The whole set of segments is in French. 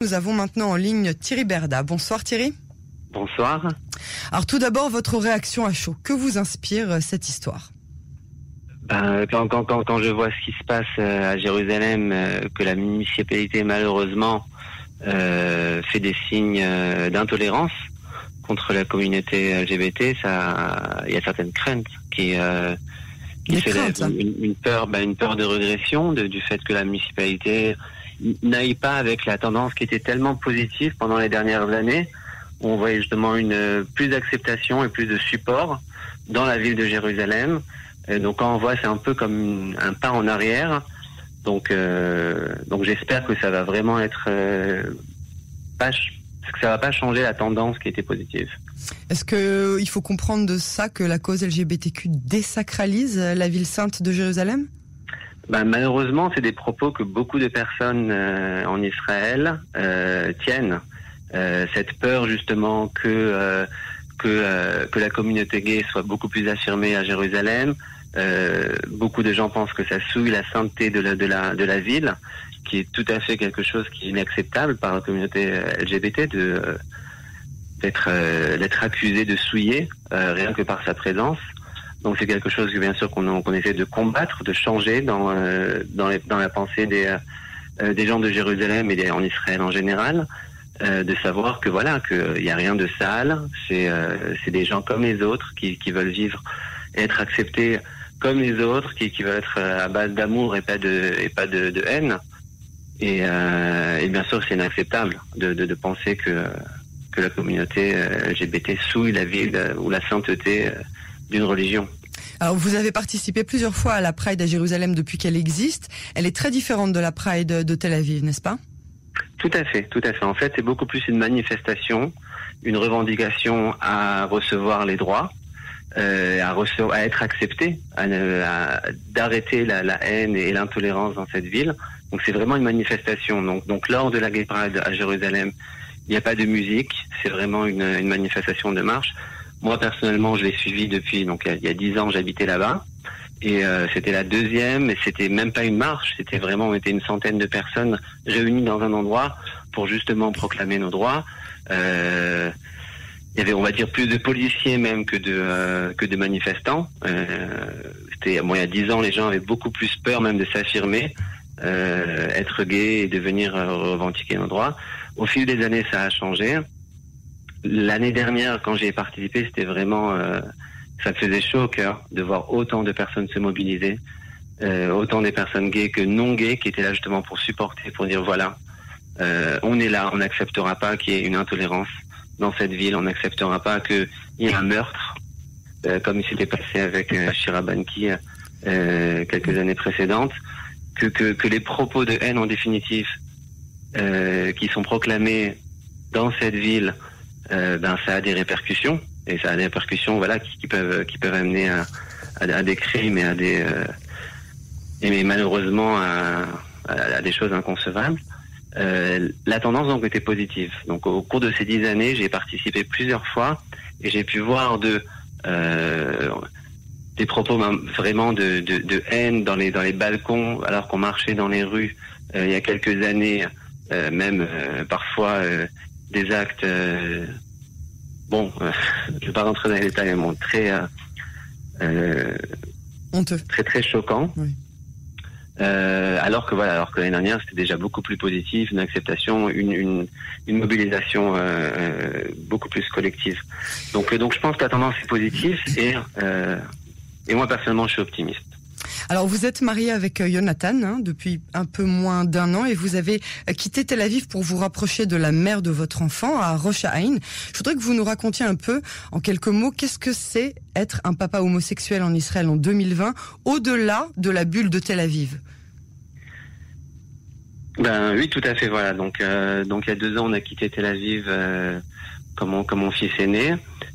Nous avons maintenant en ligne Thierry Berda. Bonsoir Thierry. Bonsoir. Alors tout d'abord, votre réaction à chaud. Que vous inspire euh, cette histoire? Ben, quand, quand, quand, quand, je vois ce qui se passe euh, à Jérusalem, euh, que la municipalité malheureusement euh, fait des signes d'intolérance contre la communauté LGBT, ça, il y a certaines craintes qui, qui craintes, hein. une, une, peur, ben, une peur de régression de, du fait que la municipalité n'aille pas avec la tendance qui était tellement positive pendant les dernières années. On voyait justement une plus d'acceptation et plus de support dans la ville de Jérusalem. Et donc quand on voit, c'est un peu comme un pas en arrière. Donc, euh, donc j'espère que ça va vraiment être euh, pas, que ça va pas changer la tendance qui était positive. Est-ce que il faut comprendre de ça que la cause LGBTQ désacralise la ville sainte de Jérusalem? Ben, malheureusement, c'est des propos que beaucoup de personnes euh, en Israël euh, tiennent. Euh, cette peur justement que euh, que la communauté gay soit beaucoup plus affirmée à Jérusalem. beaucoup de gens pensent que ça souille la sainteté de la de la de la ville, qui est tout à fait quelque chose qui est inacceptable par la communauté LGBT de d'être d'être accusé de souiller rien que par sa présence. Donc c'est quelque chose que bien sûr qu'on qu essaie de combattre, de changer dans euh, dans, les, dans, la pensée des euh, des gens de Jérusalem et des, en Israël en général, euh, de savoir que voilà qu'il n'y a rien de sale, c'est euh, c'est des gens comme les autres qui, qui veulent vivre et être acceptés comme les autres, qui, qui veulent être à base d'amour et pas de et pas de, de haine. Et, et, bien sûr c'est inacceptable de, de, de penser que que la communauté LGBT souille la ville ou la sainteté d'une religion. Alors, vous avez participé plusieurs fois à la Pride à Jérusalem depuis qu'elle existe. Elle est très différente de la Pride de Tel Aviv, n'est-ce pas? Tout à fait, tout à fait. En fait, c'est beaucoup plus une manifestation, une revendication à recevoir les droits, euh, à, recevoir, à être accepté, à, à, d'arrêter la, la, haine et l'intolérance dans cette ville. Donc, c'est vraiment une manifestation. Donc, donc lors de la Gay Pride à Jérusalem, il n'y a pas de musique, c'est vraiment une, une manifestation de marche. Moi personnellement, je l'ai suivi depuis donc il y a dix ans, j'habitais là-bas. Et euh, c'était la deuxième, et c'était même pas une marche, c'était vraiment, on était une centaine de personnes réunies dans un endroit pour justement proclamer nos droits. Euh, il y avait, on va dire, plus de policiers même que de euh, que de manifestants. Euh, c'était, bon, il y a dix ans, les gens avaient beaucoup plus peur même de s'affirmer, euh, être gay et de venir revendiquer nos droits. Au fil des années, ça a changé. L'année dernière, quand j'ai participé, c'était vraiment, euh, ça me faisait chaud au cœur de voir autant de personnes se mobiliser, euh, autant des personnes gays que non gays qui étaient là justement pour supporter, pour dire voilà, euh, on est là, on n'acceptera pas qu'il y ait une intolérance dans cette ville, on n'acceptera pas qu'il y ait un meurtre, euh, comme il s'était passé avec euh, Shira Banki euh, quelques années précédentes, que, que, que, les propos de haine en définitive qui sont proclamés dans cette ville euh, ben ça a des répercussions et ça a des répercussions voilà qui, peuvent amener à, des crimes et à des euh, et mais malheureusement à, des choses inconcevables. Euh, la tendance donc était positive. Donc au cours de ces dix années, j'ai participé plusieurs fois et j'ai pu voir de des propos vraiment de, haine dans les balcons alors qu'on marchait dans les rues il y a quelques années, même parfois des actes, euh, bon, euh, je ne vais pas rentrer dans les détails, mais très, euh, honteux, très très choquant. Oui. Euh, alors que voilà, alors que l'année dernière c'était déjà beaucoup plus positif, une acceptation, une, une, une mobilisation euh, beaucoup plus collective. Donc donc je pense que la tendance est positive et et moi personnellement je suis optimiste. Alors vous êtes marié avec Jonathan hein, depuis un peu moins d'un an et vous avez quitté Tel Aviv pour vous rapprocher de la mère de votre enfant à Rosh Haïn. Je voudrais que vous nous racontiez un peu en quelques mots qu'est-ce que c'est être un papa homosexuel en Israël en 2020 au-delà de la bulle de Tel Aviv? Ben oui, tout à fait. Voilà. Donc euh, donc il y a deux ans on a quitté Tel Aviv euh, comme mon comme mon fils aîné.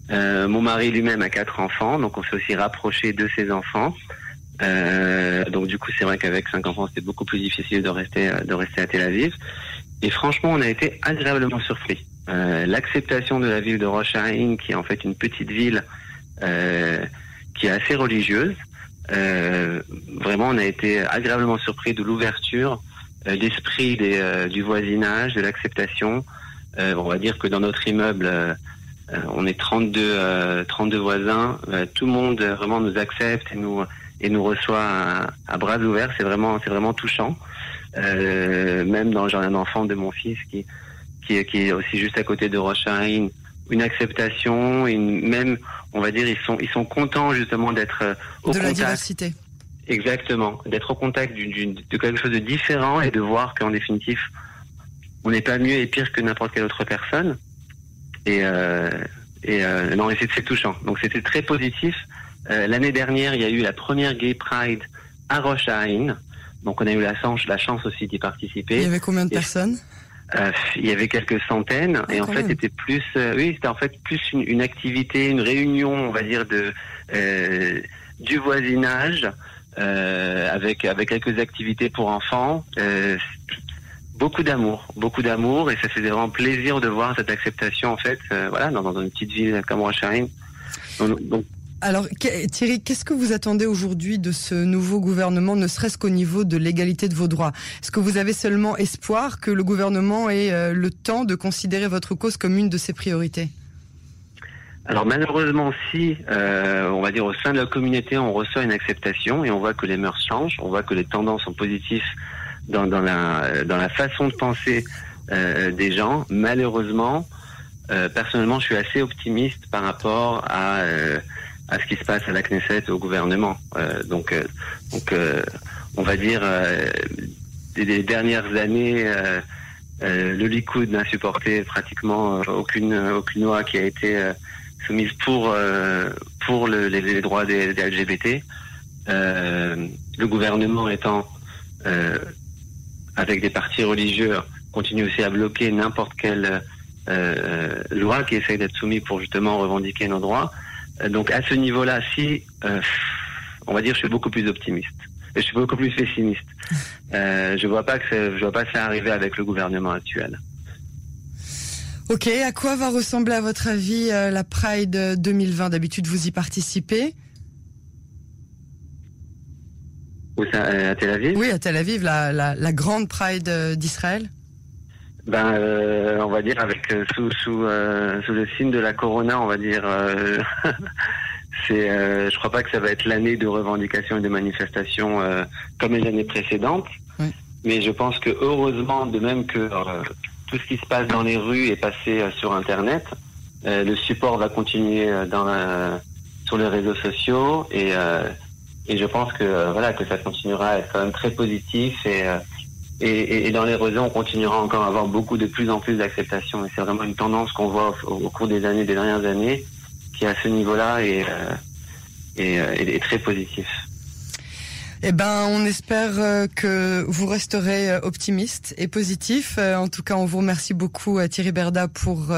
Euh, mon mari lui-même a quatre enfants, donc on s'est aussi rapproché de ses enfants. Euh, donc du coup, c'est vrai qu'avec cinq enfants, c'était beaucoup plus difficile de rester de rester à Tel Aviv. Et franchement, on a été agréablement surpris. Euh, L'acceptation de la ville de Rosh Haïn, qui est en fait une petite ville euh, qui est assez religieuse, euh, vraiment, on a été agréablement surpris de l'ouverture l'esprit du voisinage, de l'acceptation. on va dire que dans notre immeuble, on est 32, 32 voisins. tout le monde vraiment nous accepte et nous et nous reçoit à, bras ouverts. C'est vraiment, c'est vraiment touchant. même dans le jardin d'enfant de mon fils qui, qui, qui, est aussi juste à côté de Rochaine, une acceptation, une, même, on va dire, ils sont, ils sont contents justement d'être euh, au de contact. la diversité. Exactement, d'être au contact de quelque chose de différent et de voir qu'en définitif, on n'est pas mieux et pire que n'importe quelle autre personne. Et, euh, et euh, non, c'est touchant. Donc c'était très positif. Euh, L'année dernière, il y a eu la première Gay Pride à Roche Donc on a eu la chance, la chance aussi d'y participer. Il y avait combien de personnes euh, il y avait quelques centaines. Et en fait c'était plus euh, oui c'était en fait plus une, une, activité une réunion on va dire de du voisinage avec avec quelques activités pour enfants. Beaucoup d'amour beaucoup d'amour. Et ça faisait vraiment plaisir de voir cette acceptation en fait voilà dans, dans, une petite ville comme donc, donc alors Thierry, qu'est-ce que vous attendez aujourd'hui de ce nouveau gouvernement, ne serait-ce qu'au niveau de l'égalité de vos droits? Est-ce que vous avez seulement espoir que le gouvernement ait euh, le temps de considérer votre cause comme une de ses priorités? Alors malheureusement, si euh, on va dire au sein de la communauté, on reçoit une acceptation et on voit que les mœurs changent, on voit que les tendances sont positives dans, la façon de penser euh, des gens. Malheureusement, personnellement, je suis assez optimiste par rapport à à ce qui se passe à la Knesset, au gouvernement. Euh, donc, euh, donc euh, on va dire, des, dernières années, le Likoud n'a supporté pratiquement aucune, aucune loi qui a été soumise pour, pour le, les, droits des, des LGBT. le gouvernement étant avec des partis religieux continue aussi à bloquer n'importe quelle loi qui essaye d'être soumise pour justement revendiquer nos droits. Euh, donc à ce niveau-là, si, euh, on va dire, je suis beaucoup plus optimiste. Et je suis beaucoup plus pessimiste. Euh, je vois pas que je vois pas ça arriver avec le gouvernement actuel. Ok, à quoi va ressembler à votre avis euh, la Pride 2020 D'habitude, vous y participez Où ça, à Tel Aviv? Oui, à Tel Aviv, la, la, la grande Pride d'Israël. Ben, euh, on va dire avec euh, sous sous euh, sous le signe de la corona, on va dire. c'est, je crois pas que ça va être l'année de revendication et de manifestation comme les années précédentes. Mais je pense que heureusement, de même que tout ce qui se passe dans les rues est passé sur Internet, le support va continuer dans la, sur les réseaux sociaux et et je pense que voilà que ça continuera à être quand même très positif et et, et, dans les réseaux, on continuera encore à avoir beaucoup de plus en plus d'acceptation. Et c'est vraiment une tendance qu'on voit au, cours des années, des dernières années, qui à ce niveau-là est, euh, euh, est, très positif. Eh ben, on espère euh, que vous resterez optimiste et positif. En tout cas, on vous remercie beaucoup, Thierry Berda, pour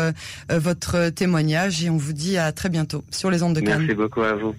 votre témoignage et on vous dit à très bientôt sur les ondes de Cannes. Merci beaucoup à vous.